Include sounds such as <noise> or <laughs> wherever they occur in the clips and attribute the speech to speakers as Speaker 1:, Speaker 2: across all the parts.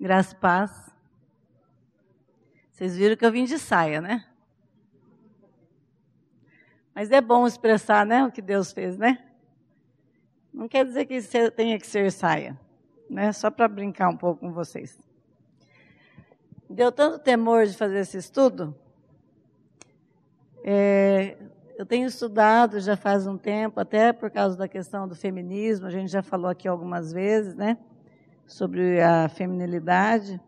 Speaker 1: Graça e paz. Vocês viram que eu vim de saia, né? Mas é bom expressar, né, o que Deus fez, né? Não quer dizer que tenha que ser saia, né? Só para brincar um pouco com vocês. Deu tanto temor de fazer esse estudo. É, eu tenho estudado já faz um tempo, até por causa da questão do feminismo, a gente já falou aqui algumas vezes, né? Sobre a feminilidade.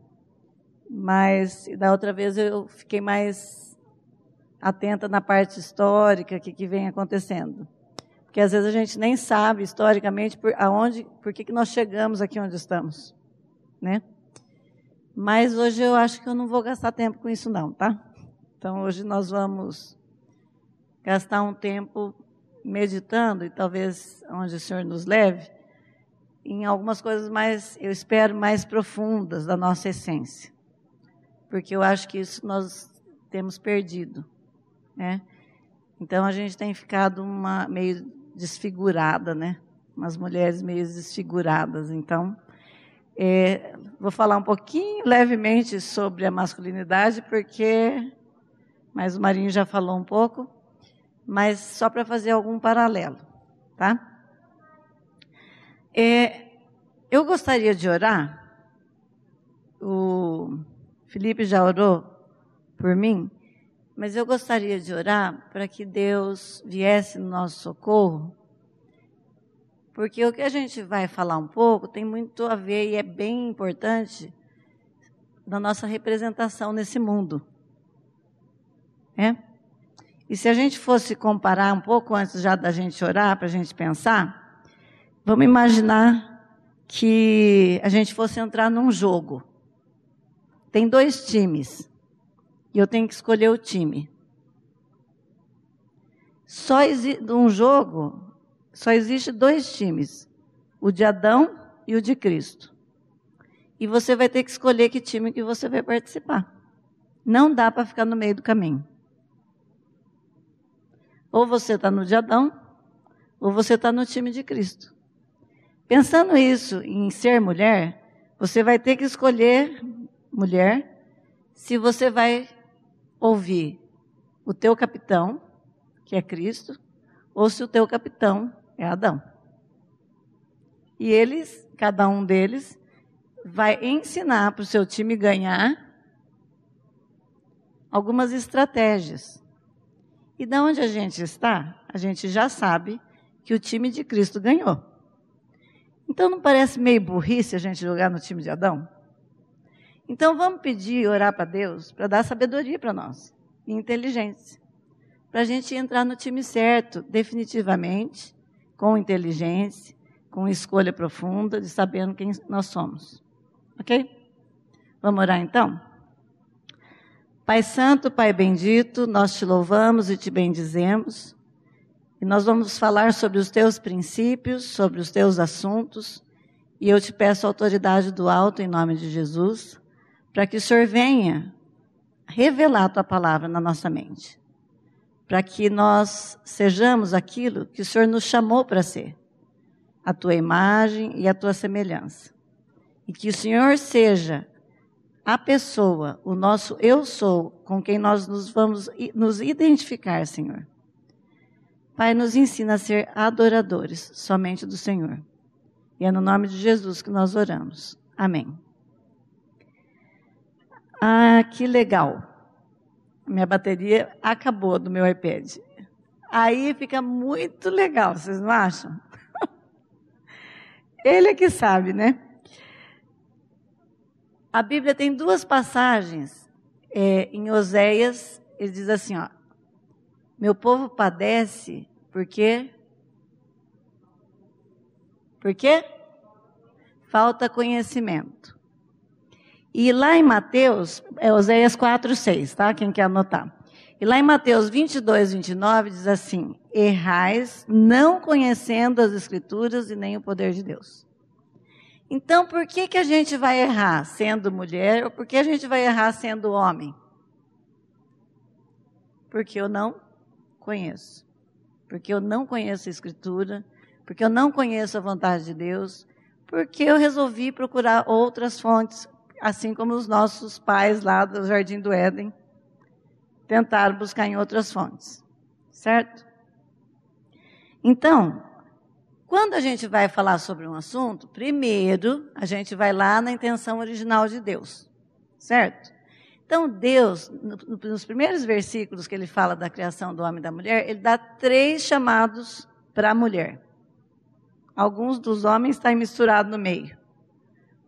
Speaker 1: Mas da outra vez eu fiquei mais atenta na parte histórica, o que, que vem acontecendo. Porque às vezes a gente nem sabe historicamente por, aonde, por que, que nós chegamos aqui onde estamos. Né? Mas hoje eu acho que eu não vou gastar tempo com isso não, tá? Então hoje nós vamos gastar um tempo meditando e talvez onde o Senhor nos leve em algumas coisas mais, eu espero, mais profundas da nossa essência porque eu acho que isso nós temos perdido, né? Então a gente tem ficado uma meio desfigurada, né? Umas mulheres meio desfiguradas. Então, é, vou falar um pouquinho levemente sobre a masculinidade, porque, mas o Marinho já falou um pouco, mas só para fazer algum paralelo, tá? É, eu gostaria de orar. O Felipe já orou por mim, mas eu gostaria de orar para que Deus viesse no nosso socorro, porque o que a gente vai falar um pouco tem muito a ver e é bem importante na nossa representação nesse mundo. É? E se a gente fosse comparar um pouco antes já da gente orar, para a gente pensar, vamos imaginar que a gente fosse entrar num jogo. Tem dois times. E eu tenho que escolher o time. Só existe um jogo, só existe dois times: o de Adão e o de Cristo. E você vai ter que escolher que time que você vai participar. Não dá para ficar no meio do caminho. Ou você está no de Adão, ou você está no time de Cristo. Pensando isso em ser mulher, você vai ter que escolher mulher, se você vai ouvir o teu capitão, que é Cristo, ou se o teu capitão é Adão. E eles, cada um deles, vai ensinar para o seu time ganhar algumas estratégias. E da onde a gente está, a gente já sabe que o time de Cristo ganhou. Então não parece meio burrice a gente jogar no time de Adão? Então vamos pedir, orar para Deus, para dar sabedoria para nós e inteligência, para a gente entrar no time certo, definitivamente, com inteligência, com escolha profunda, de sabendo quem nós somos. Ok? Vamos orar então? Pai Santo, Pai Bendito, nós te louvamos e te bendizemos. E nós vamos falar sobre os teus princípios, sobre os teus assuntos. E eu te peço autoridade do alto em nome de Jesus para que o Senhor venha revelar a tua palavra na nossa mente, para que nós sejamos aquilo que o Senhor nos chamou para ser, a tua imagem e a tua semelhança. E que o Senhor seja a pessoa, o nosso eu sou, com quem nós nos vamos nos identificar, Senhor. Pai, nos ensina a ser adoradores somente do Senhor. E é no nome de Jesus que nós oramos. Amém. Ah, que legal. Minha bateria acabou do meu iPad. Aí fica muito legal, vocês não acham? <laughs> Ele é que sabe, né? A Bíblia tem duas passagens é, em Oséias. Ele diz assim: ó, meu povo padece porque por quê? Falta conhecimento. E lá em Mateus, é Oséias 4, 6, tá? Quem quer anotar. E lá em Mateus 22, 29 diz assim: Errais não conhecendo as Escrituras e nem o poder de Deus. Então, por que, que a gente vai errar sendo mulher ou por que a gente vai errar sendo homem? Porque eu não conheço. Porque eu não conheço a Escritura, porque eu não conheço a vontade de Deus, porque eu resolvi procurar outras fontes assim como os nossos pais lá do Jardim do Éden tentaram buscar em outras fontes. Certo? Então, quando a gente vai falar sobre um assunto, primeiro a gente vai lá na intenção original de Deus. Certo? Então, Deus, nos primeiros versículos que ele fala da criação do homem e da mulher, ele dá três chamados para a mulher. Alguns dos homens estão misturados no meio.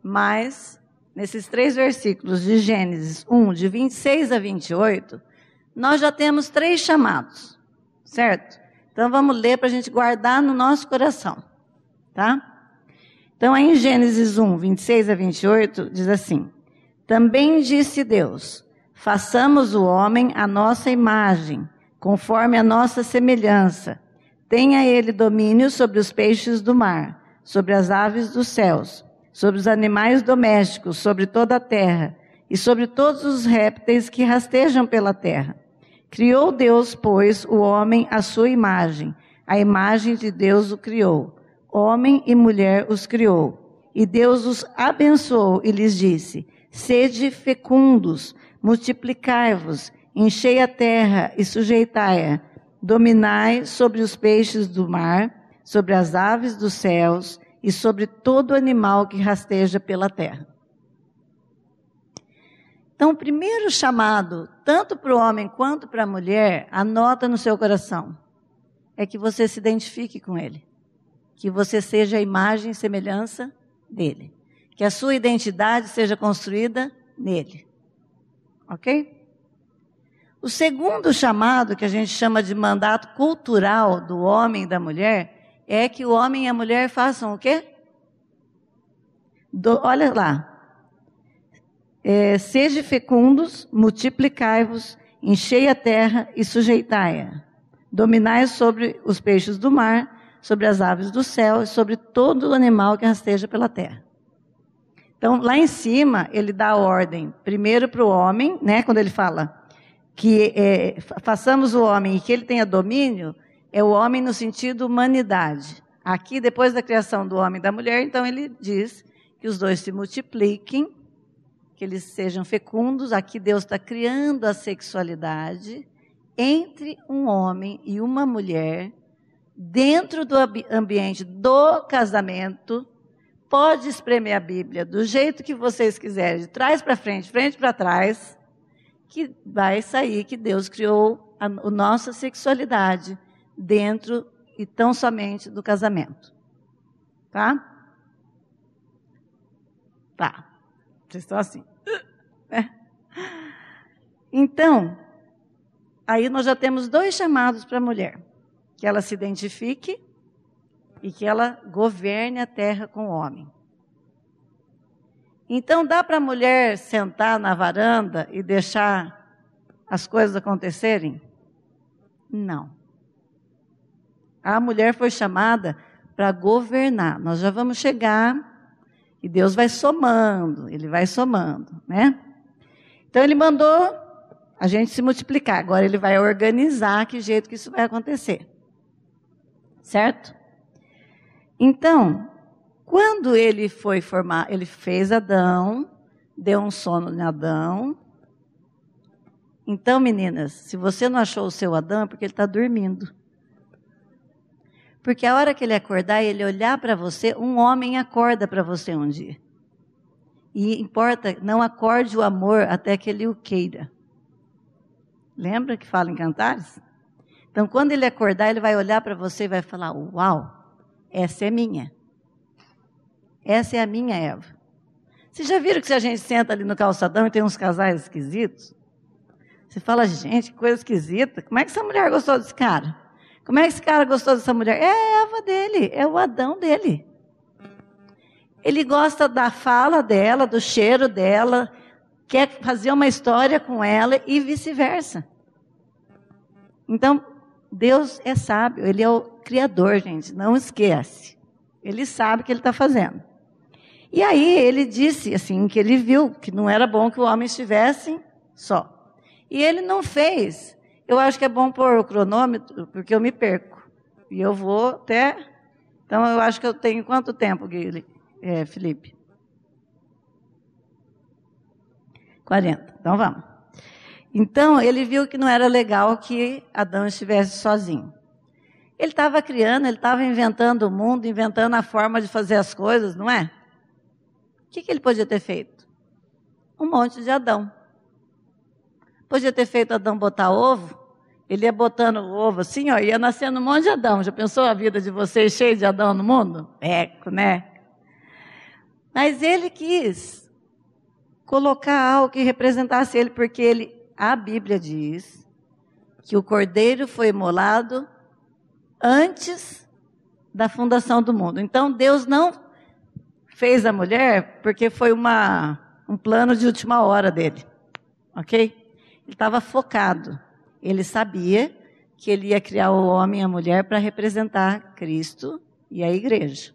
Speaker 1: Mas, nesses três versículos de Gênesis 1, de 26 a 28, nós já temos três chamados, certo? Então vamos ler para a gente guardar no nosso coração, tá? Então aí em Gênesis 1, 26 a 28, diz assim: Também disse Deus: Façamos o homem à nossa imagem, conforme a nossa semelhança. Tenha ele domínio sobre os peixes do mar, sobre as aves dos céus, sobre os animais domésticos, sobre toda a terra, e sobre todos os répteis que rastejam pela terra. Criou Deus, pois, o homem à sua imagem. A imagem de Deus o criou. Homem e mulher os criou. E Deus os abençoou e lhes disse: Sede fecundos, multiplicai-vos, enchei a terra e sujeitai-a. Dominai sobre os peixes do mar, sobre as aves dos céus e sobre todo animal que rasteja pela terra. Então, o primeiro chamado, tanto para o homem quanto para a mulher, anota no seu coração, é que você se identifique com ele, que você seja a imagem e semelhança dele, que a sua identidade seja construída nele. Ok? O segundo chamado, que a gente chama de mandato cultural do homem e da mulher, é que o homem e a mulher façam o quê? Do, olha lá, é, Sede fecundos, multiplicai-vos, enchei a terra e sujeitai-a. Dominai sobre os peixes do mar, sobre as aves do céu e sobre todo animal que rasteja pela terra. Então, lá em cima, ele dá a ordem, primeiro para o homem, né, quando ele fala que é, façamos o homem e que ele tenha domínio, é o homem no sentido humanidade. Aqui, depois da criação do homem e da mulher, então ele diz que os dois se multipliquem que eles sejam fecundos. Aqui Deus está criando a sexualidade entre um homem e uma mulher, dentro do ambiente do casamento. Pode espremer a Bíblia do jeito que vocês quiserem, de trás para frente, frente para trás, que vai sair que Deus criou a, a nossa sexualidade dentro e tão somente do casamento. Tá? Tá. Vocês estão assim. <laughs> É. Então, aí nós já temos dois chamados para a mulher: que ela se identifique e que ela governe a terra com o homem. Então, dá para a mulher sentar na varanda e deixar as coisas acontecerem? Não. A mulher foi chamada para governar. Nós já vamos chegar e Deus vai somando, ele vai somando, né? Então ele mandou a gente se multiplicar. Agora ele vai organizar que jeito que isso vai acontecer. Certo? Então, quando ele foi formar, ele fez Adão, deu um sono em Adão. Então, meninas, se você não achou o seu Adão, é porque ele está dormindo. Porque a hora que ele acordar ele olhar para você, um homem acorda para você um dia. E importa, não acorde o amor até que ele o queira. Lembra que fala em cantares? Então, quando ele acordar, ele vai olhar para você e vai falar: Uau, essa é minha. Essa é a minha Eva. Vocês já viram que se a gente senta ali no calçadão e tem uns casais esquisitos? Você fala, gente, que coisa esquisita. Como é que essa mulher gostou desse cara? Como é que esse cara gostou dessa mulher? É a Eva dele, é o Adão dele. Ele gosta da fala dela, do cheiro dela, quer fazer uma história com ela e vice-versa. Então, Deus é sábio, Ele é o Criador, gente, não esquece. Ele sabe o que Ele está fazendo. E aí ele disse assim que ele viu que não era bom que o homem estivesse só. E ele não fez. Eu acho que é bom pôr o cronômetro, porque eu me perco. E eu vou até. Então, eu acho que eu tenho quanto tempo, Guilherme, é, Felipe? 40. Então vamos. Então ele viu que não era legal que Adão estivesse sozinho. Ele estava criando, ele estava inventando o mundo, inventando a forma de fazer as coisas, não é? O que, que ele podia ter feito? Um monte de Adão. Podia ter feito Adão botar ovo, ele ia botando o ovo assim, ó, ia nascendo um monte de Adão. Já pensou a vida de vocês cheia de Adão no mundo? Eco, né? Mas ele quis colocar algo que representasse ele, porque ele, a Bíblia diz que o cordeiro foi imolado antes da fundação do mundo. Então Deus não fez a mulher porque foi uma, um plano de última hora dele. Ok? Ele estava focado. Ele sabia que ele ia criar o homem e a mulher para representar Cristo e a igreja.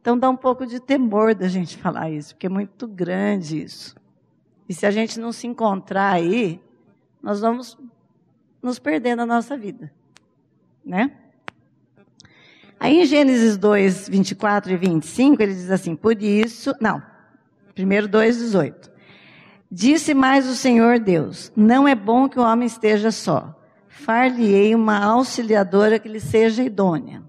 Speaker 1: Então dá um pouco de temor da gente <laughs> falar isso, porque é muito grande isso. E se a gente não se encontrar aí, nós vamos nos perder na nossa vida né? Aí em Gênesis 2, 24 e 25, ele diz assim: Por isso, não, primeiro 2, 18. Disse mais o Senhor Deus: Não é bom que o homem esteja só. Far-lhe-ei uma auxiliadora que lhe seja idônea.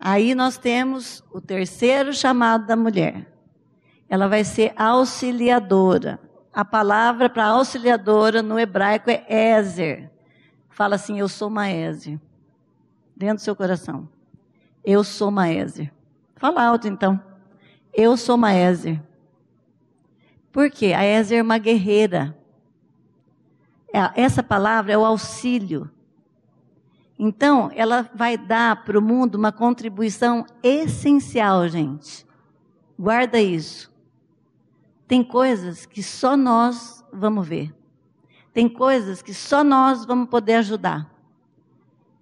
Speaker 1: Aí nós temos o terceiro chamado da mulher. Ela vai ser auxiliadora. A palavra para auxiliadora no hebraico é Ezer. Fala assim: Eu sou Maese. Dentro do seu coração. Eu sou Maese. Fala alto então. Eu sou Maese. Por quê? A Ezer é uma guerreira. É, essa palavra é o auxílio. Então, ela vai dar para o mundo uma contribuição essencial, gente. Guarda isso. Tem coisas que só nós vamos ver. Tem coisas que só nós vamos poder ajudar.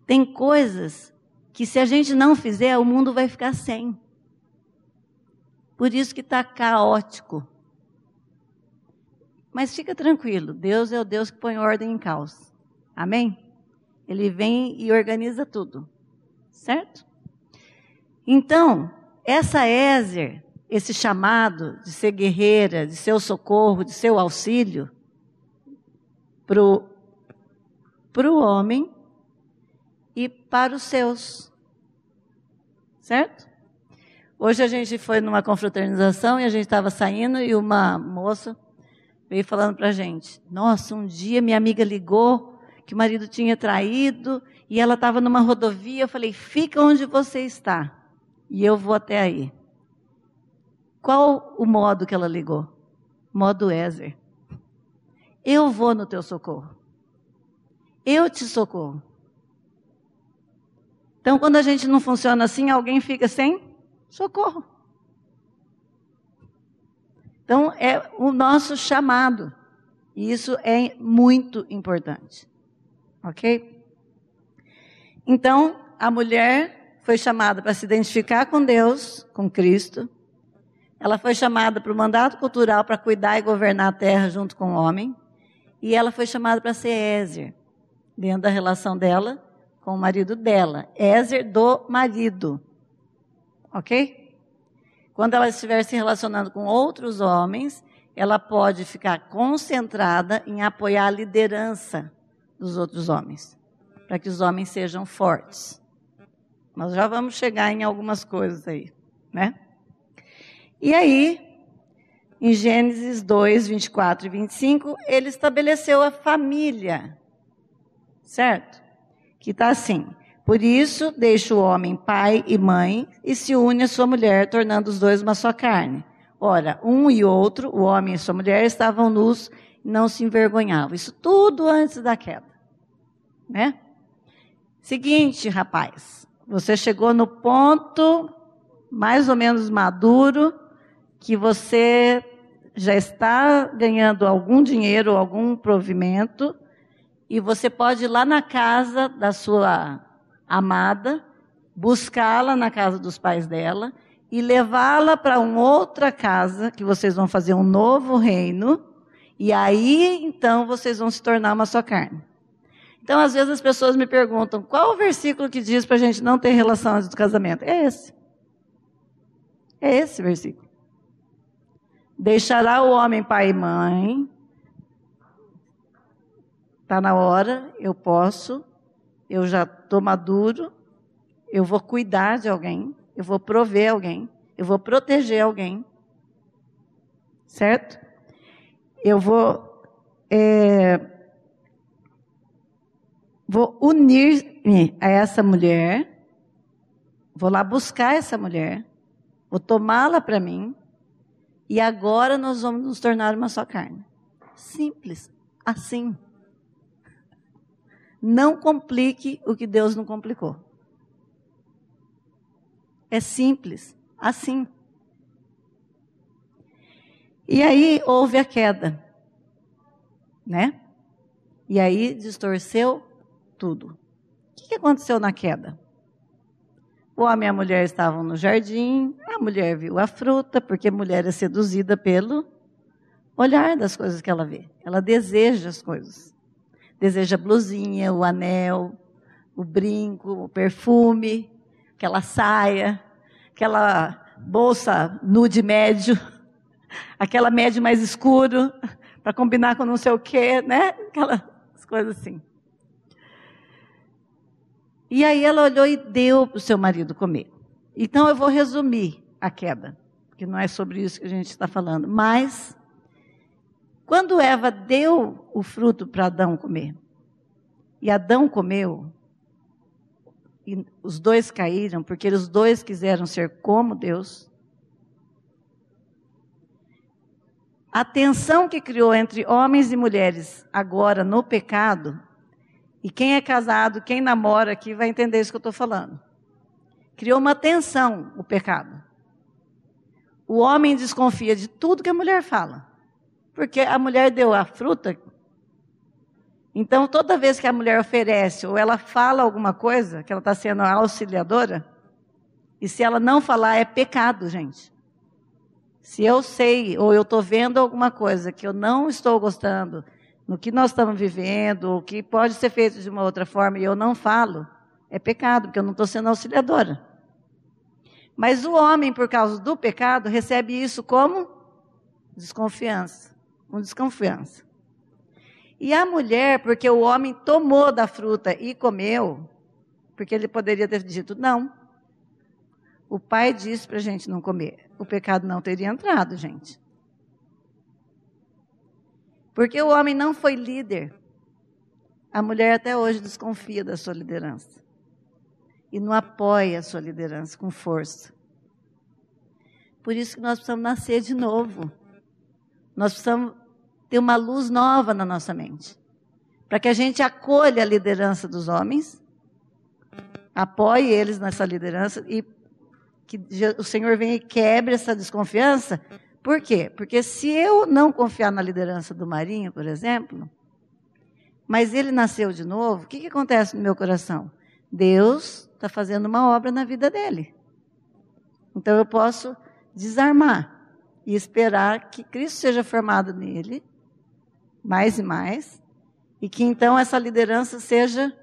Speaker 1: Tem coisas que se a gente não fizer, o mundo vai ficar sem. Por isso que está caótico. Mas fica tranquilo, Deus é o Deus que põe ordem em caos. Amém? Ele vem e organiza tudo. Certo? Então, essa Ézer, esse chamado de ser guerreira, de ser o socorro, de ser o auxílio, para o homem e para os seus. Certo? Hoje a gente foi numa confraternização e a gente estava saindo e uma moça veio falando para a gente: Nossa, um dia minha amiga ligou que o marido tinha traído e ela estava numa rodovia. Eu falei: Fica onde você está e eu vou até aí. Qual o modo que ela ligou? Modo Ezer. Eu vou no teu socorro. Eu te socorro. Então, quando a gente não funciona assim, alguém fica sem socorro. Então, é o nosso chamado. E isso é muito importante. Ok? Então, a mulher foi chamada para se identificar com Deus, com Cristo. Ela foi chamada para o mandato cultural para cuidar e governar a terra junto com o homem. E ela foi chamada para ser Ézer, dentro da relação dela com o marido dela. Ézer do marido. Ok? Quando ela estiver se relacionando com outros homens, ela pode ficar concentrada em apoiar a liderança dos outros homens, para que os homens sejam fortes. Nós já vamos chegar em algumas coisas aí, né? E aí, em Gênesis 2, 24 e 25, ele estabeleceu a família. Certo? Que está assim. Por isso, deixa o homem pai e mãe e se une à sua mulher, tornando os dois uma só carne. Ora, um e outro, o homem e sua mulher, estavam nus e não se envergonhavam. Isso tudo antes da queda. Né? Seguinte, rapaz. Você chegou no ponto mais ou menos maduro que você já está ganhando algum dinheiro, algum provimento, e você pode ir lá na casa da sua amada, buscá-la na casa dos pais dela e levá-la para uma outra casa, que vocês vão fazer um novo reino, e aí então vocês vão se tornar uma só carne. Então, às vezes as pessoas me perguntam: qual o versículo que diz para a gente não ter relação antes do casamento? É esse. É esse versículo. Deixará o homem pai e mãe. Está na hora, eu posso, eu já estou maduro, eu vou cuidar de alguém, eu vou prover alguém, eu vou proteger alguém. Certo? Eu vou. É, vou unir-me a essa mulher, vou lá buscar essa mulher, vou tomá-la para mim, e agora nós vamos nos tornar uma só carne. Simples, assim. Não complique o que Deus não complicou. É simples, assim. E aí houve a queda, né? E aí distorceu tudo. O que aconteceu na queda? O homem e a mulher estavam no jardim, a mulher viu a fruta, porque a mulher é seduzida pelo olhar das coisas que ela vê. Ela deseja as coisas. Deseja a blusinha, o anel, o brinco, o perfume, aquela saia, aquela bolsa nude médio, <laughs> aquela médio mais escuro, para combinar com não sei o quê, né? Aquelas coisas assim. E aí ela olhou e deu para o seu marido comer. Então eu vou resumir a queda, porque não é sobre isso que a gente está falando. Mas, quando Eva deu o fruto para Adão comer, e Adão comeu, e os dois caíram, porque os dois quiseram ser como Deus. A tensão que criou entre homens e mulheres agora no pecado e quem é casado, quem namora aqui vai entender isso que eu estou falando. Criou uma tensão o pecado. O homem desconfia de tudo que a mulher fala. Porque a mulher deu a fruta. Então, toda vez que a mulher oferece ou ela fala alguma coisa, que ela está sendo auxiliadora, e se ela não falar, é pecado, gente. Se eu sei ou eu estou vendo alguma coisa que eu não estou gostando, no que nós estamos vivendo, o que pode ser feito de uma outra forma e eu não falo, é pecado, porque eu não estou sendo auxiliadora. Mas o homem, por causa do pecado, recebe isso como desconfiança, com desconfiança. E a mulher, porque o homem tomou da fruta e comeu, porque ele poderia ter dito não. O pai disse para a gente não comer. O pecado não teria entrado, gente. Porque o homem não foi líder. A mulher até hoje desconfia da sua liderança. E não apoia a sua liderança com força. Por isso que nós precisamos nascer de novo. Nós precisamos ter uma luz nova na nossa mente. Para que a gente acolha a liderança dos homens, apoie eles nessa liderança e que o Senhor venha e quebre essa desconfiança por quê? Porque se eu não confiar na liderança do Marinho, por exemplo, mas ele nasceu de novo, o que, que acontece no meu coração? Deus está fazendo uma obra na vida dele. Então eu posso desarmar e esperar que Cristo seja formado nele, mais e mais, e que então essa liderança seja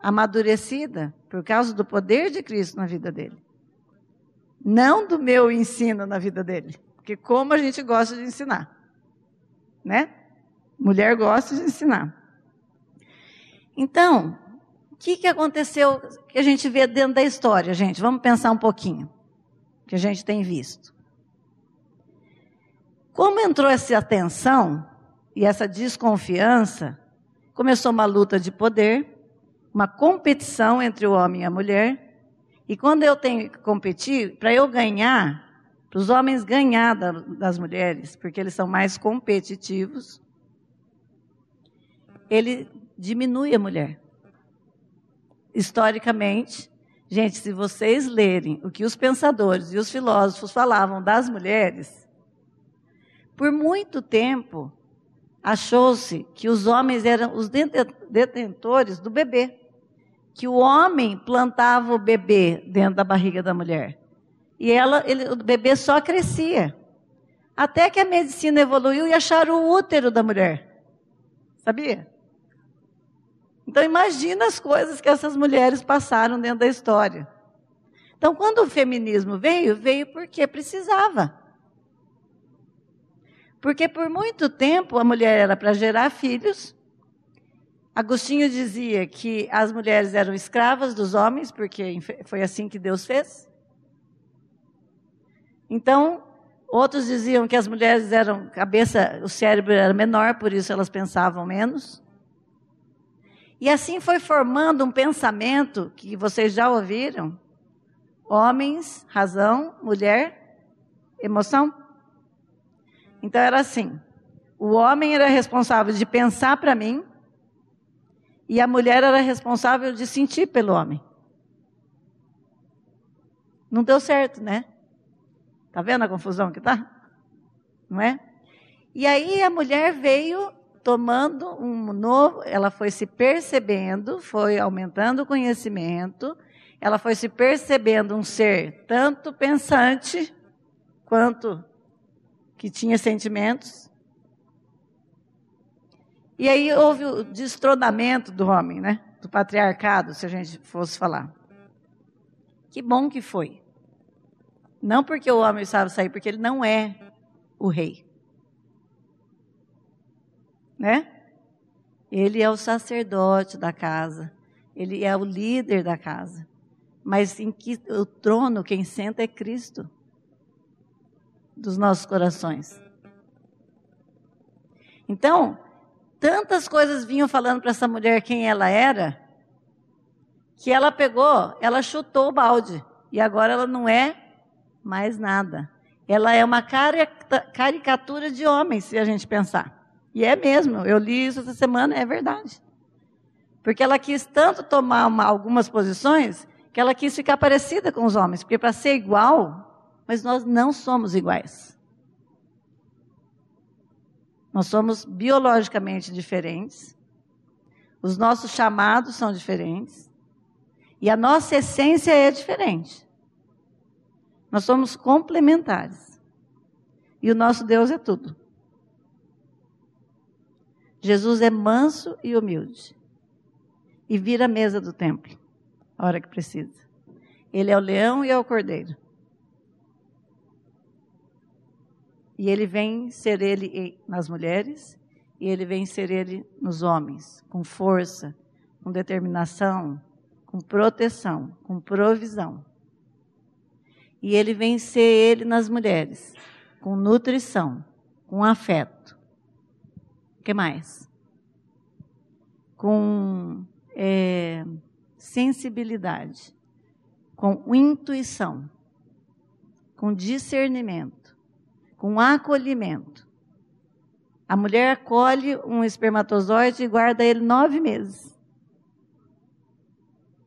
Speaker 1: amadurecida por causa do poder de Cristo na vida dele. Não do meu ensino na vida dele. Porque como a gente gosta de ensinar, né? Mulher gosta de ensinar. Então, o que, que aconteceu que a gente vê dentro da história, gente? Vamos pensar um pouquinho, que a gente tem visto. Como entrou essa tensão e essa desconfiança, começou uma luta de poder, uma competição entre o homem e a mulher. E quando eu tenho que competir, para eu ganhar, para os homens ganhar da, das mulheres, porque eles são mais competitivos, ele diminui a mulher. Historicamente, gente, se vocês lerem o que os pensadores e os filósofos falavam das mulheres, por muito tempo achou-se que os homens eram os detentores do bebê, que o homem plantava o bebê dentro da barriga da mulher. E ela, ele, o bebê só crescia. Até que a medicina evoluiu e acharam o útero da mulher. Sabia? Então imagina as coisas que essas mulheres passaram dentro da história. Então, quando o feminismo veio, veio porque precisava. Porque por muito tempo a mulher era para gerar filhos. Agostinho dizia que as mulheres eram escravas dos homens, porque foi assim que Deus fez. Então, outros diziam que as mulheres eram cabeça, o cérebro era menor, por isso elas pensavam menos. E assim foi formando um pensamento que vocês já ouviram: homens, razão, mulher, emoção. Então era assim: o homem era responsável de pensar para mim, e a mulher era responsável de sentir pelo homem. Não deu certo, né? Tá vendo a confusão que tá? Não é? E aí a mulher veio tomando um novo, ela foi se percebendo, foi aumentando o conhecimento, ela foi se percebendo um ser tanto pensante quanto que tinha sentimentos. E aí houve o destronamento do homem, né? Do patriarcado, se a gente fosse falar. Que bom que foi. Não porque o homem sabe sair, porque ele não é o rei. Né? Ele é o sacerdote da casa. Ele é o líder da casa. Mas em que o trono quem senta é Cristo dos nossos corações. Então, tantas coisas vinham falando para essa mulher quem ela era, que ela pegou, ela chutou o balde. E agora ela não é mais nada. Ela é uma caricatura de homem, se a gente pensar. E é mesmo, eu li isso essa semana, é verdade. Porque ela quis tanto tomar uma, algumas posições que ela quis ficar parecida com os homens. Porque para ser igual, mas nós não somos iguais. Nós somos biologicamente diferentes, os nossos chamados são diferentes, e a nossa essência é diferente. Nós somos complementares. E o nosso Deus é tudo. Jesus é manso e humilde. E vira a mesa do templo, a hora que precisa. Ele é o leão e é o cordeiro. E ele vem ser ele nas mulheres, e ele vem ser ele nos homens, com força, com determinação, com proteção, com provisão. E ele vem ser ele nas mulheres, com nutrição, com afeto. O que mais? Com é, sensibilidade, com intuição, com discernimento com acolhimento. A mulher acolhe um espermatozoide e guarda ele nove meses,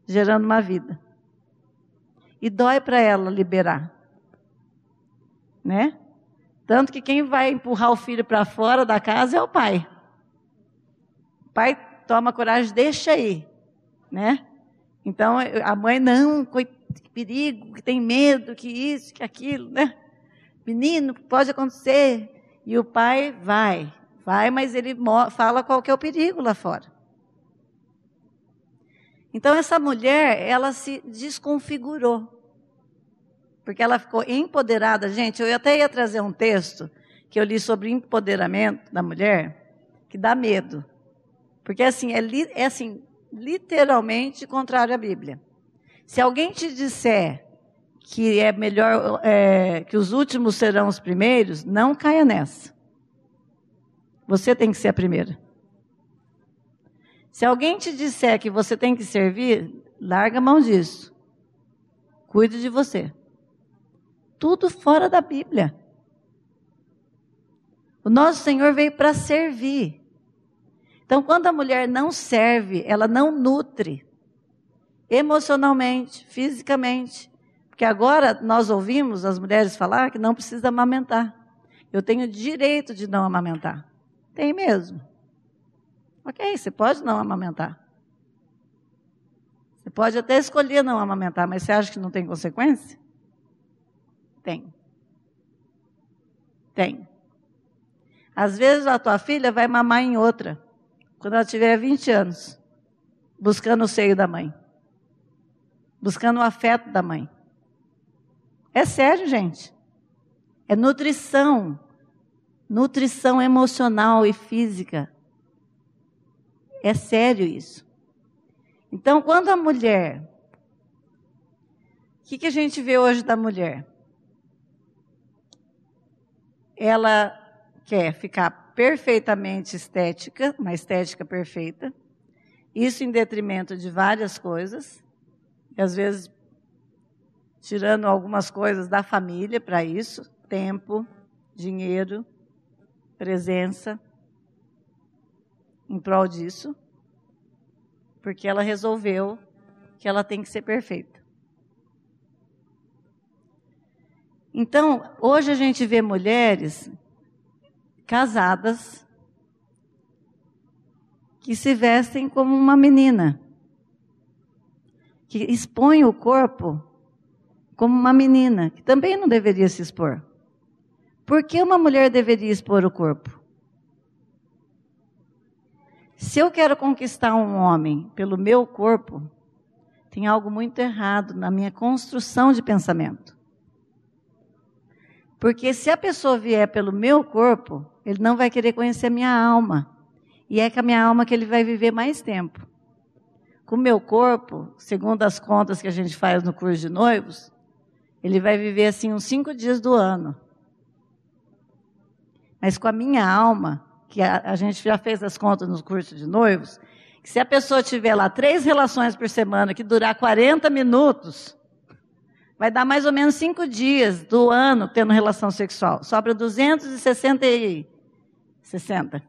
Speaker 1: gerando uma vida. E dói para ela liberar, né? Tanto que quem vai empurrar o filho para fora da casa é o pai. O pai toma coragem, deixa aí, né? Então a mãe não, que perigo, que tem medo, que isso, que aquilo, né? menino, pode acontecer. E o pai vai, vai, mas ele fala qual que é o perigo lá fora. Então essa mulher, ela se desconfigurou. Porque ela ficou empoderada. Gente, eu até ia trazer um texto que eu li sobre empoderamento da mulher, que dá medo. Porque assim, é, li, é assim, literalmente contrário à Bíblia. Se alguém te disser que é melhor é, que os últimos serão os primeiros, não caia nessa. Você tem que ser a primeira. Se alguém te disser que você tem que servir, larga a mão disso. Cuide de você. Tudo fora da Bíblia. O nosso Senhor veio para servir. Então, quando a mulher não serve, ela não nutre emocionalmente, fisicamente, porque agora nós ouvimos as mulheres falar que não precisa amamentar. Eu tenho direito de não amamentar. Tem mesmo. Ok, você pode não amamentar. Você pode até escolher não amamentar, mas você acha que não tem consequência? Tem. Tem. Às vezes a tua filha vai mamar em outra, quando ela tiver 20 anos, buscando o seio da mãe, buscando o afeto da mãe. É sério, gente. É nutrição. nutrição emocional e física. É sério isso. Então, quando a mulher. O que, que a gente vê hoje da mulher? Ela quer ficar perfeitamente estética, uma estética perfeita, isso em detrimento de várias coisas, e às vezes tirando algumas coisas da família para isso, tempo, dinheiro, presença, em prol disso, porque ela resolveu que ela tem que ser perfeita. Então, hoje a gente vê mulheres casadas que se vestem como uma menina, que expõem o corpo como uma menina, que também não deveria se expor. Por que uma mulher deveria expor o corpo? Se eu quero conquistar um homem pelo meu corpo, tem algo muito errado na minha construção de pensamento. Porque se a pessoa vier pelo meu corpo, ele não vai querer conhecer a minha alma. E é com a minha alma que ele vai viver mais tempo. Com o meu corpo, segundo as contas que a gente faz no curso de noivos, ele vai viver assim uns cinco dias do ano. Mas com a minha alma, que a, a gente já fez as contas no curso de noivos, que se a pessoa tiver lá três relações por semana, que durar 40 minutos, vai dar mais ou menos cinco dias do ano tendo relação sexual. Sobra 260 e 60,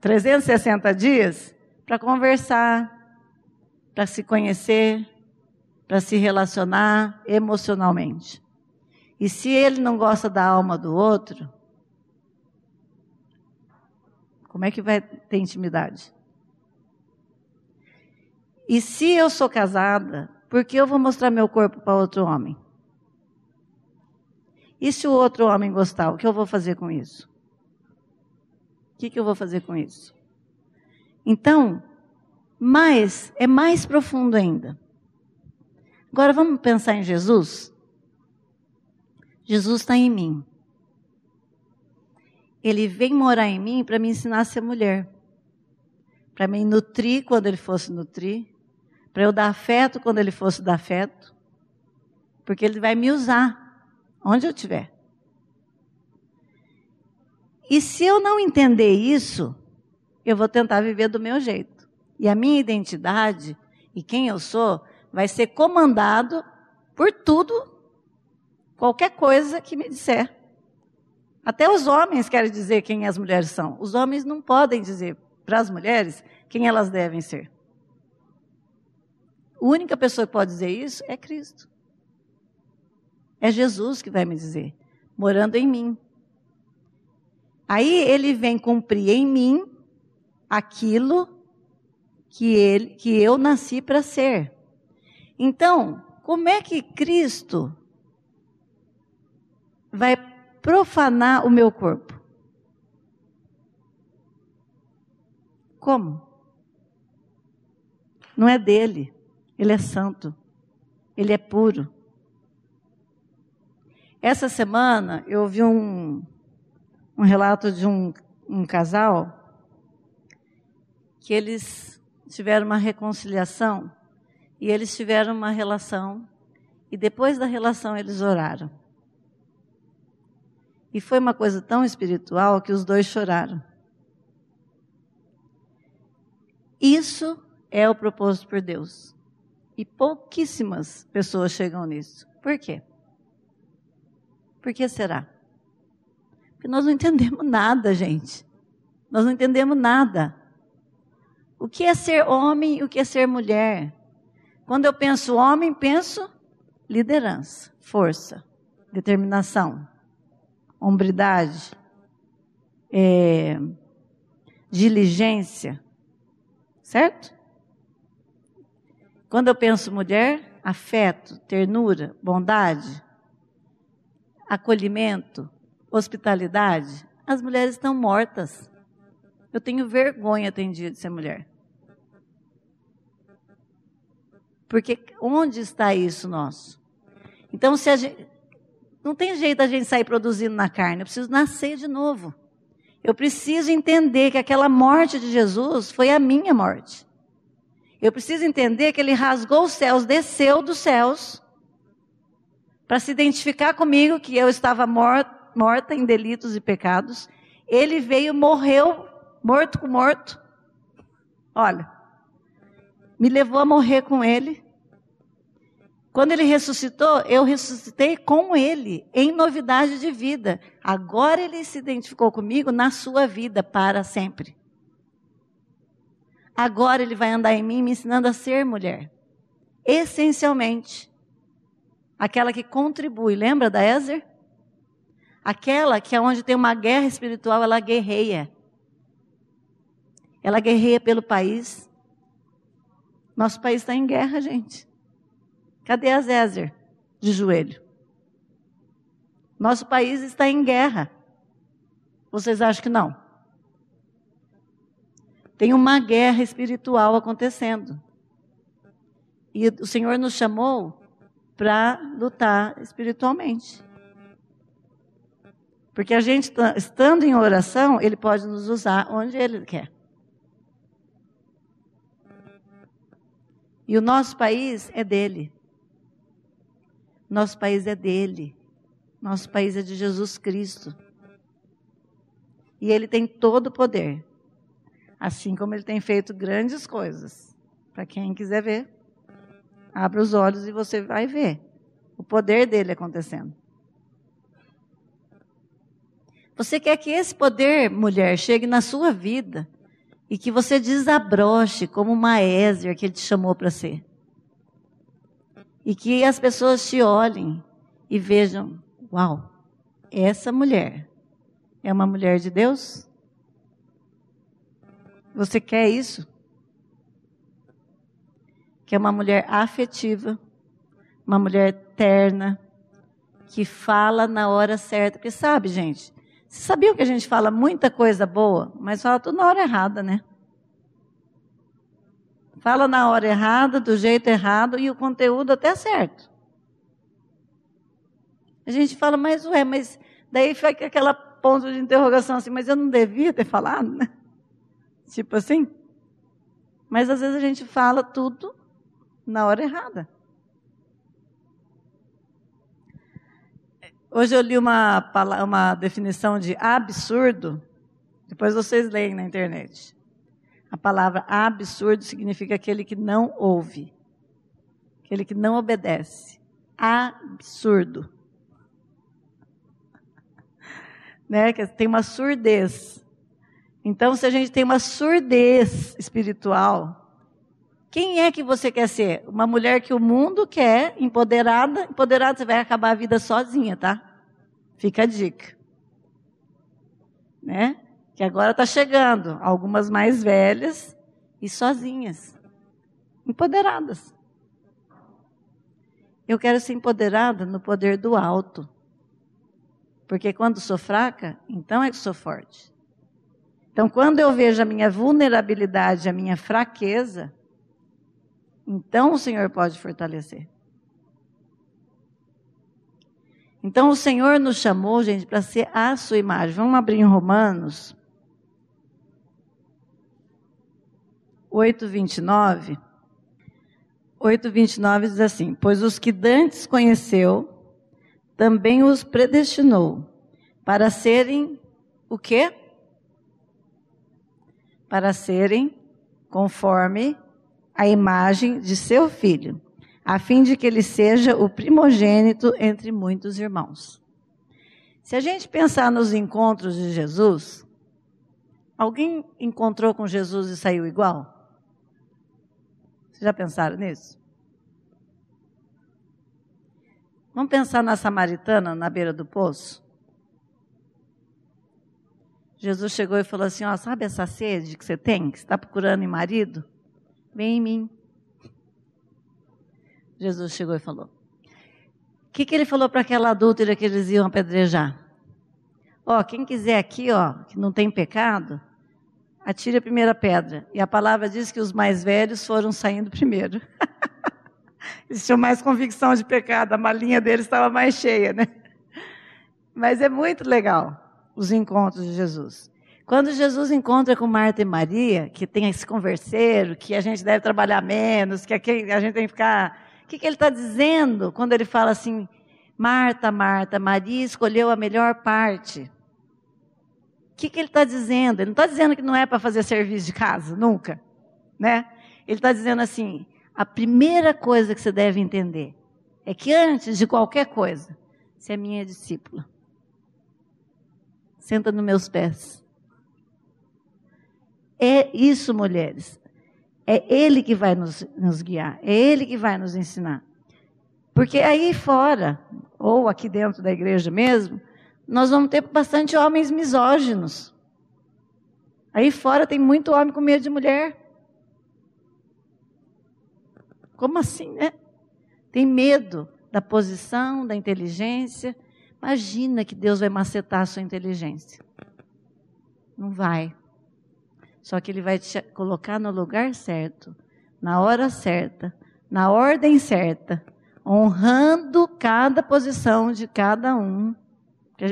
Speaker 1: 360 dias para conversar, para se conhecer, para se relacionar emocionalmente. E se ele não gosta da alma do outro, como é que vai ter intimidade? E se eu sou casada, por que eu vou mostrar meu corpo para outro homem? E se o outro homem gostar, o que eu vou fazer com isso? O que, que eu vou fazer com isso? Então, mais, é mais profundo ainda. Agora vamos pensar em Jesus? Jesus está em mim. Ele vem morar em mim para me ensinar a ser mulher. Para me nutrir quando ele fosse nutrir. Para eu dar afeto quando ele fosse dar afeto. Porque ele vai me usar onde eu estiver. E se eu não entender isso, eu vou tentar viver do meu jeito. E a minha identidade e quem eu sou vai ser comandado por tudo Qualquer coisa que me disser. Até os homens querem dizer quem as mulheres são. Os homens não podem dizer para as mulheres quem elas devem ser. A única pessoa que pode dizer isso é Cristo. É Jesus que vai me dizer, morando em mim. Aí ele vem cumprir em mim aquilo que ele que eu nasci para ser. Então, como é que Cristo vai profanar o meu corpo. Como? Não é dele. Ele é santo. Ele é puro. Essa semana eu ouvi um, um relato de um, um casal que eles tiveram uma reconciliação e eles tiveram uma relação e depois da relação eles oraram. E foi uma coisa tão espiritual que os dois choraram. Isso é o propósito por Deus. E pouquíssimas pessoas chegam nisso. Por quê? Por que será? Porque nós não entendemos nada, gente. Nós não entendemos nada. O que é ser homem e o que é ser mulher? Quando eu penso homem, penso liderança, força, determinação hombridade, é, diligência, certo? Quando eu penso mulher, afeto, ternura, bondade, acolhimento, hospitalidade, as mulheres estão mortas. Eu tenho vergonha, tem dia, de ser mulher. Porque onde está isso nosso? Então, se a gente, não tem jeito a gente sair produzindo na carne, eu preciso nascer de novo. Eu preciso entender que aquela morte de Jesus foi a minha morte. Eu preciso entender que ele rasgou os céus, desceu dos céus, para se identificar comigo que eu estava morta, em delitos e pecados. Ele veio, morreu, morto com morto. Olha, me levou a morrer com ele. Quando ele ressuscitou, eu ressuscitei com ele, em novidade de vida. Agora ele se identificou comigo na sua vida para sempre. Agora ele vai andar em mim me ensinando a ser mulher. Essencialmente. Aquela que contribui. Lembra da Ezer? Aquela que é onde tem uma guerra espiritual, ela guerreia. Ela guerreia pelo país. Nosso país está em guerra, gente. Cadê a Zézer de joelho? Nosso país está em guerra. Vocês acham que não? Tem uma guerra espiritual acontecendo. E o Senhor nos chamou para lutar espiritualmente. Porque a gente, tá, estando em oração, Ele pode nos usar onde Ele quer. E o nosso país é dele. Nosso país é dele. Nosso país é de Jesus Cristo. E ele tem todo o poder. Assim como ele tem feito grandes coisas. Para quem quiser ver, abra os olhos e você vai ver o poder dele acontecendo. Você quer que esse poder, mulher, chegue na sua vida e que você desabroche como uma Ézer que ele te chamou para ser. E que as pessoas te olhem e vejam: uau, essa mulher é uma mulher de Deus? Você quer isso? Que é uma mulher afetiva, uma mulher terna, que fala na hora certa. Porque sabe, gente, vocês sabiam que a gente fala muita coisa boa, mas fala tudo na hora errada, né? Fala na hora errada, do jeito errado e o conteúdo até certo. A gente fala, mas ué, mas daí fica aquela ponto de interrogação assim, mas eu não devia ter falado, né? Tipo assim. Mas às vezes a gente fala tudo na hora errada. Hoje eu li uma, uma definição de absurdo, depois vocês leem na internet. A palavra absurdo significa aquele que não ouve, aquele que não obedece. Absurdo. <laughs> Né? Tem uma surdez. Então, se a gente tem uma surdez espiritual, quem é que você quer ser? Uma mulher que o mundo quer, empoderada. Empoderada, você vai acabar a vida sozinha, tá? Fica a dica. Né? Que agora está chegando, algumas mais velhas e sozinhas, empoderadas. Eu quero ser empoderada no poder do alto. Porque quando sou fraca, então é que sou forte. Então, quando eu vejo a minha vulnerabilidade, a minha fraqueza, então o Senhor pode fortalecer. Então, o Senhor nos chamou, gente, para ser a sua imagem. Vamos abrir em Romanos 8, 29. 8, 29 diz assim: Pois os que dantes conheceu, também os predestinou para serem o quê? Para serem conforme a imagem de seu filho, a fim de que ele seja o primogênito entre muitos irmãos. Se a gente pensar nos encontros de Jesus, alguém encontrou com Jesus e saiu igual? Já pensaram nisso? Vamos pensar na samaritana na beira do poço? Jesus chegou e falou assim: Ó, sabe essa sede que você tem, que está procurando em marido? Vem em mim. Jesus chegou e falou. O que, que ele falou para aquela adúltera que eles iam apedrejar? Ó, quem quiser aqui, ó, que não tem pecado, atire a primeira pedra. E a palavra diz que os mais velhos foram saindo primeiro. <laughs> Eles tinham mais convicção de pecado, a malinha deles estava mais cheia, né? Mas é muito legal os encontros de Jesus. Quando Jesus encontra com Marta e Maria, que tem esse converseiro, que a gente deve trabalhar menos, que a gente tem que ficar. O que, que ele está dizendo quando ele fala assim: Marta, Marta, Maria escolheu a melhor parte? O que, que ele está dizendo? Ele não está dizendo que não é para fazer serviço de casa, nunca. Né? Ele está dizendo assim: a primeira coisa que você deve entender é que antes de qualquer coisa, você é minha discípula. Senta nos meus pés. É isso, mulheres. É Ele que vai nos, nos guiar, é Ele que vai nos ensinar. Porque aí fora, ou aqui dentro da igreja mesmo, nós vamos ter bastante homens misóginos. Aí fora tem muito homem com medo de mulher. Como assim, né? Tem medo da posição, da inteligência. Imagina que Deus vai macetar a sua inteligência. Não vai. Só que Ele vai te colocar no lugar certo, na hora certa, na ordem certa, honrando cada posição de cada um.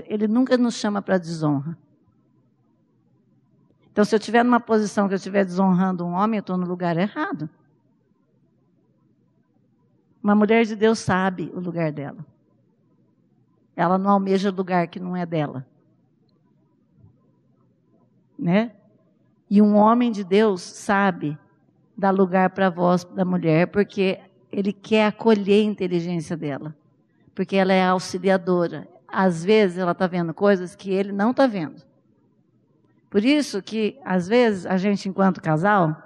Speaker 1: Ele nunca nos chama para desonra. Então, se eu estiver numa posição que eu estiver desonrando um homem, eu estou no lugar errado. Uma mulher de Deus sabe o lugar dela. Ela não almeja lugar que não é dela. Né? E um homem de Deus sabe dar lugar para a voz da mulher, porque ele quer acolher a inteligência dela. Porque ela é auxiliadora. Às vezes ela está vendo coisas que ele não está vendo. Por isso que, às vezes, a gente, enquanto casal.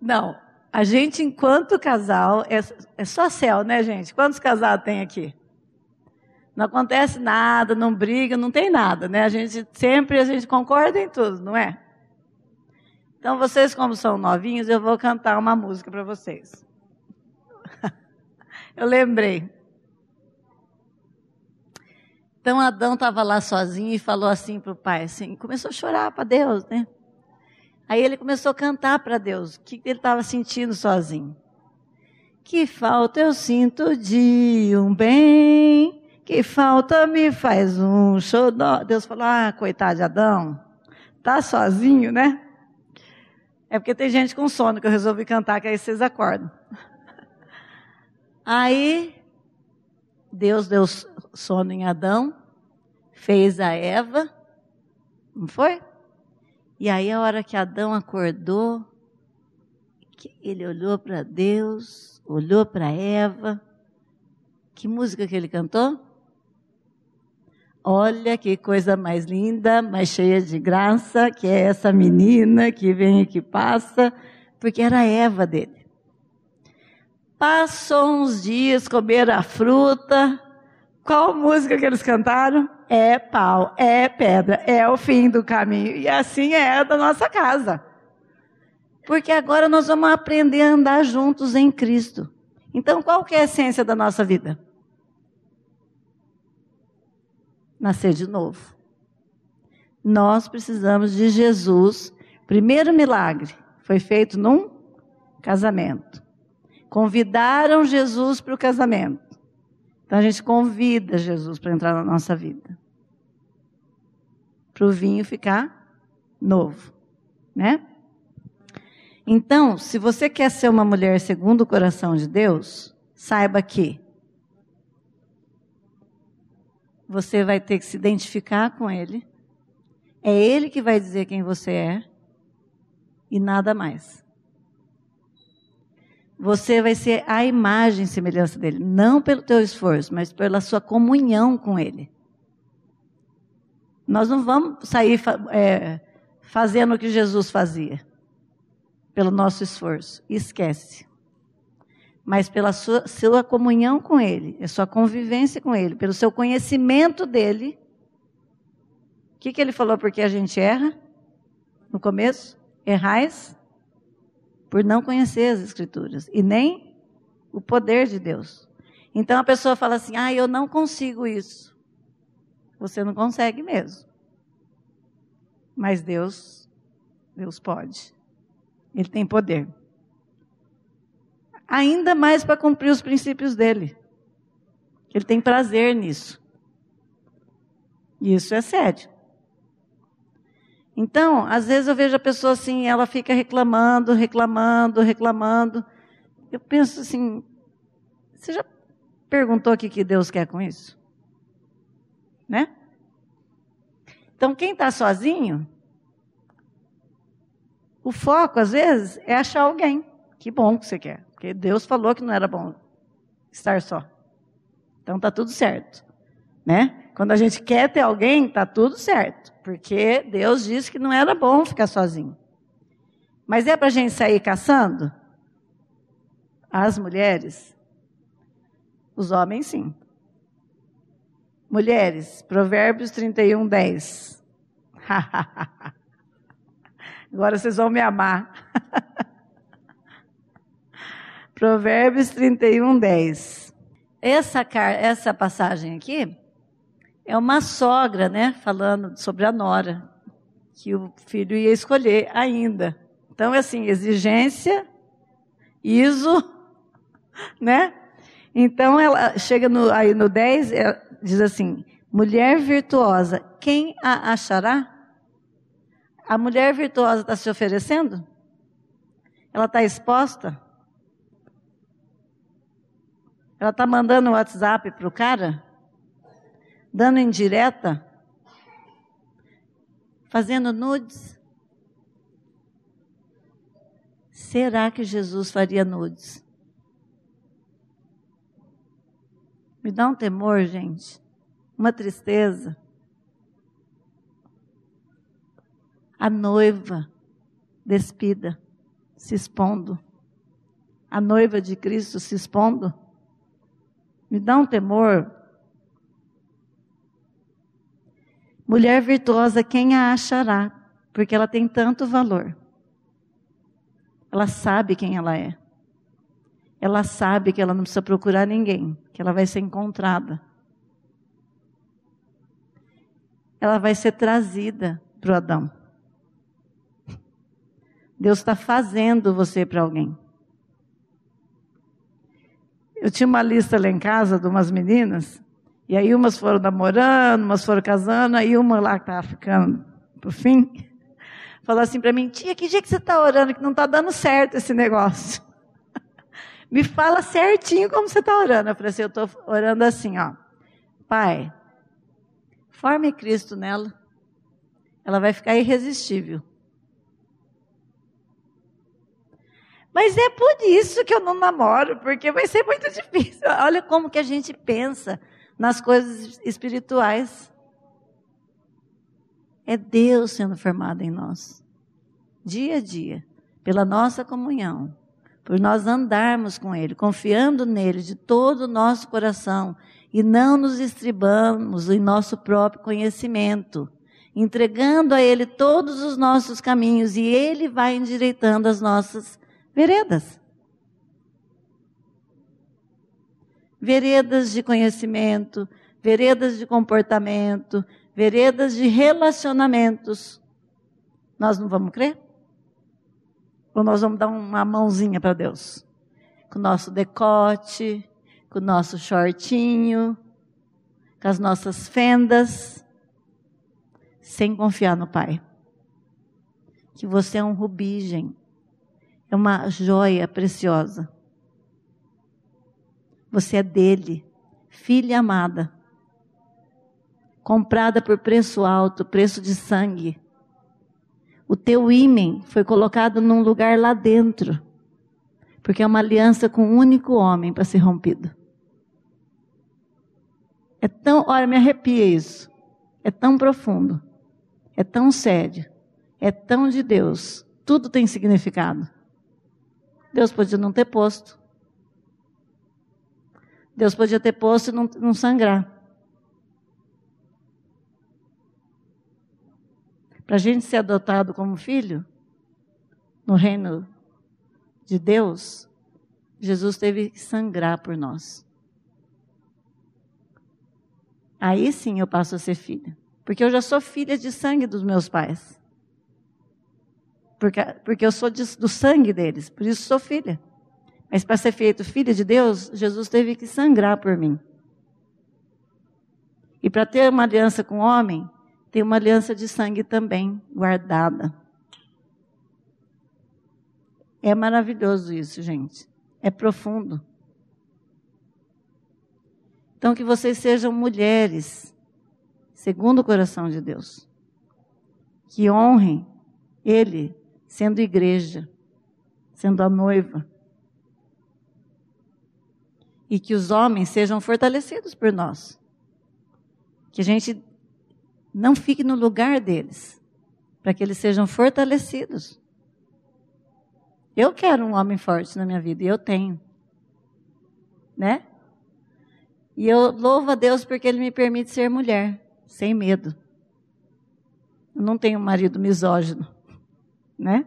Speaker 1: Não, a gente, enquanto casal, é, é só céu, né, gente? Quantos casados tem aqui? Não acontece nada, não briga, não tem nada, né? A gente sempre a gente concorda em tudo, não é? Então vocês como são novinhos, eu vou cantar uma música para vocês. <laughs> eu lembrei. Então Adão estava lá sozinho e falou assim para o pai, assim, começou a chorar para Deus, né? Aí ele começou a cantar para Deus o que ele estava sentindo sozinho. Que falta eu sinto de um bem, que falta me faz um xodó. Deus falou, ah, coitado de Adão, tá sozinho, né? É porque tem gente com sono que eu resolvi cantar, que aí vocês acordam. <laughs> Aí, Deus deu sono em Adão, fez a Eva, não foi? E aí, a hora que Adão acordou, ele olhou para Deus, olhou para Eva. Que música que ele cantou? Olha que coisa mais linda, mais cheia de graça, que é essa menina que vem e que passa, porque era a Eva dele. Passou uns dias, comeram a fruta. Qual música que eles cantaram? é pau, é pedra, é o fim do caminho. E assim é da nossa casa. Porque agora nós vamos aprender a andar juntos em Cristo. Então, qual que é a essência da nossa vida? Nascer de novo. Nós precisamos de Jesus. Primeiro milagre foi feito num casamento. Convidaram Jesus para o casamento. Então a gente convida Jesus para entrar na nossa vida para o vinho ficar novo, né? Então, se você quer ser uma mulher segundo o coração de Deus, saiba que você vai ter que se identificar com Ele. É Ele que vai dizer quem você é e nada mais. Você vai ser a imagem e semelhança dele, não pelo teu esforço, mas pela sua comunhão com Ele. Nós não vamos sair é, fazendo o que Jesus fazia, pelo nosso esforço. Esquece. Mas pela sua, sua comunhão com Ele, a sua convivência com Ele, pelo seu conhecimento dEle. O que, que Ele falou porque a gente erra? No começo? Errais por não conhecer as Escrituras e nem o poder de Deus. Então a pessoa fala assim: ah, eu não consigo isso. Você não consegue mesmo. Mas Deus, Deus pode. Ele tem poder. Ainda mais para cumprir os princípios dele. Ele tem prazer nisso. Isso é sério. Então, às vezes eu vejo a pessoa assim, ela fica reclamando, reclamando, reclamando. Eu penso assim, você já perguntou o que, que Deus quer com isso? Né? Então, quem está sozinho, o foco, às vezes, é achar alguém. Que bom que você quer. Porque Deus falou que não era bom estar só. Então, está tudo certo. Né? Quando a gente quer ter alguém, está tudo certo. Porque Deus disse que não era bom ficar sozinho. Mas é para a gente sair caçando? As mulheres? Os homens, sim. Mulheres, Provérbios 31, 10. <laughs> Agora vocês vão me amar. <laughs> Provérbios 31, 10. Essa, essa passagem aqui é uma sogra, né, falando sobre a nora, que o filho ia escolher ainda. Então, é assim, exigência, ISO, <laughs> né? Então, ela chega no, aí no 10, é, diz assim: mulher virtuosa, quem a achará? A mulher virtuosa está se oferecendo? Ela está exposta? Ela está mandando o WhatsApp para o cara? Dando indireta, fazendo nudes. Será que Jesus faria nudes? Me dá um temor, gente, uma tristeza. A noiva despida, se expondo. A noiva de Cristo se expondo. Me dá um temor Mulher virtuosa, quem a achará? Porque ela tem tanto valor. Ela sabe quem ela é. Ela sabe que ela não precisa procurar ninguém, que ela vai ser encontrada. Ela vai ser trazida para o Adão. Deus está fazendo você para alguém. Eu tinha uma lista lá em casa de umas meninas e aí umas foram namorando, umas foram casando, aí uma lá que estava ficando por fim, falou assim para mim, tia, que dia que você está orando que não está dando certo esse negócio? <laughs> Me fala certinho como você está orando. Eu falei assim, eu estou orando assim, ó. Pai, forme Cristo nela. Ela vai ficar irresistível. Mas é por isso que eu não namoro, porque vai ser muito <laughs> difícil. Olha como que a gente pensa nas coisas espirituais. É Deus sendo formado em nós, dia a dia, pela nossa comunhão, por nós andarmos com Ele, confiando nele de todo o nosso coração e não nos estribamos em nosso próprio conhecimento, entregando a Ele todos os nossos caminhos e Ele vai endireitando as nossas veredas. Veredas de conhecimento, veredas de comportamento, veredas de relacionamentos. Nós não vamos crer? Ou nós vamos dar uma mãozinha para Deus? Com o nosso decote, com o nosso shortinho, com as nossas fendas, sem confiar no Pai. Que você é um rubigem, é uma joia preciosa. Você é dele, filha amada, comprada por preço alto, preço de sangue. O teu ímen foi colocado num lugar lá dentro, porque é uma aliança com um único homem para ser rompido. É tão, olha, me arrepia isso. É tão profundo, é tão sério, é tão de Deus. Tudo tem significado. Deus podia não ter posto. Deus podia ter posto e não, não sangrar. Para a gente ser adotado como filho, no reino de Deus, Jesus teve que sangrar por nós. Aí sim eu passo a ser filha. Porque eu já sou filha de sangue dos meus pais. Porque, porque eu sou de, do sangue deles, por isso sou filha. Mas para ser feito filho de Deus, Jesus teve que sangrar por mim. E para ter uma aliança com o homem, tem uma aliança de sangue também guardada. É maravilhoso isso, gente. É profundo. Então, que vocês sejam mulheres, segundo o coração de Deus, que honrem Ele, sendo igreja, sendo a noiva. E que os homens sejam fortalecidos por nós. Que a gente não fique no lugar deles, para que eles sejam fortalecidos. Eu quero um homem forte na minha vida, e eu tenho. Né? E eu louvo a Deus porque Ele me permite ser mulher, sem medo. Eu não tenho um marido misógino, né?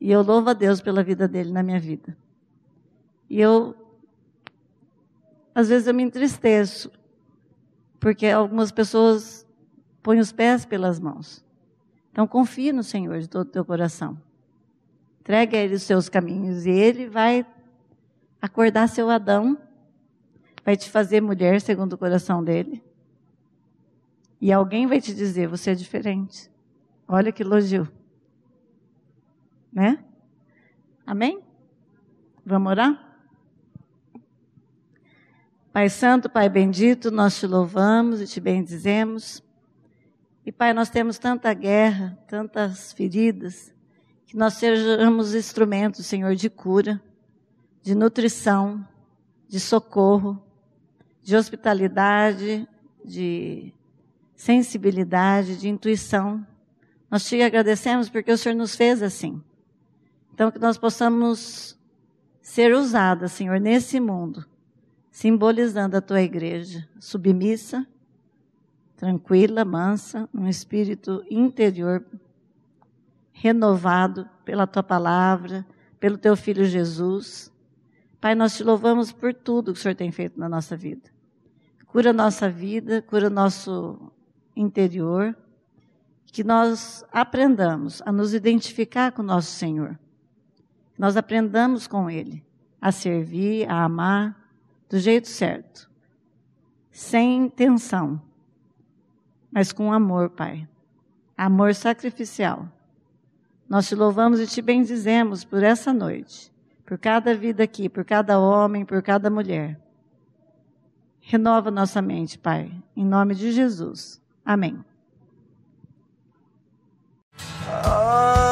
Speaker 1: E eu louvo a Deus pela vida dele na minha vida. E eu, às vezes eu me entristeço, porque algumas pessoas põem os pés pelas mãos. Então confie no Senhor de todo o teu coração. Entregue a Ele os seus caminhos e Ele vai acordar seu Adão, vai te fazer mulher segundo o coração dele. E alguém vai te dizer: você é diferente. Olha que elogio. Né? Amém? Vamos orar? Pai Santo, Pai Bendito, nós te louvamos e te bendizemos. E Pai, nós temos tanta guerra, tantas feridas, que nós sejamos instrumentos, Senhor, de cura, de nutrição, de socorro, de hospitalidade, de sensibilidade, de intuição. Nós te agradecemos porque o Senhor nos fez assim. Então, que nós possamos ser usadas, Senhor, nesse mundo, simbolizando a tua igreja, submissa, tranquila, mansa, um espírito interior renovado pela tua palavra, pelo teu filho Jesus. Pai, nós te louvamos por tudo que o Senhor tem feito na nossa vida. Cura nossa vida, cura nosso interior, que nós aprendamos a nos identificar com o nosso Senhor. Nós aprendamos com Ele a servir, a amar do jeito certo, sem intenção, mas com amor, Pai. Amor sacrificial. Nós te louvamos e te bendizemos por essa noite, por cada vida aqui, por cada homem, por cada mulher. Renova nossa mente, Pai, em nome de Jesus. Amém. Ah.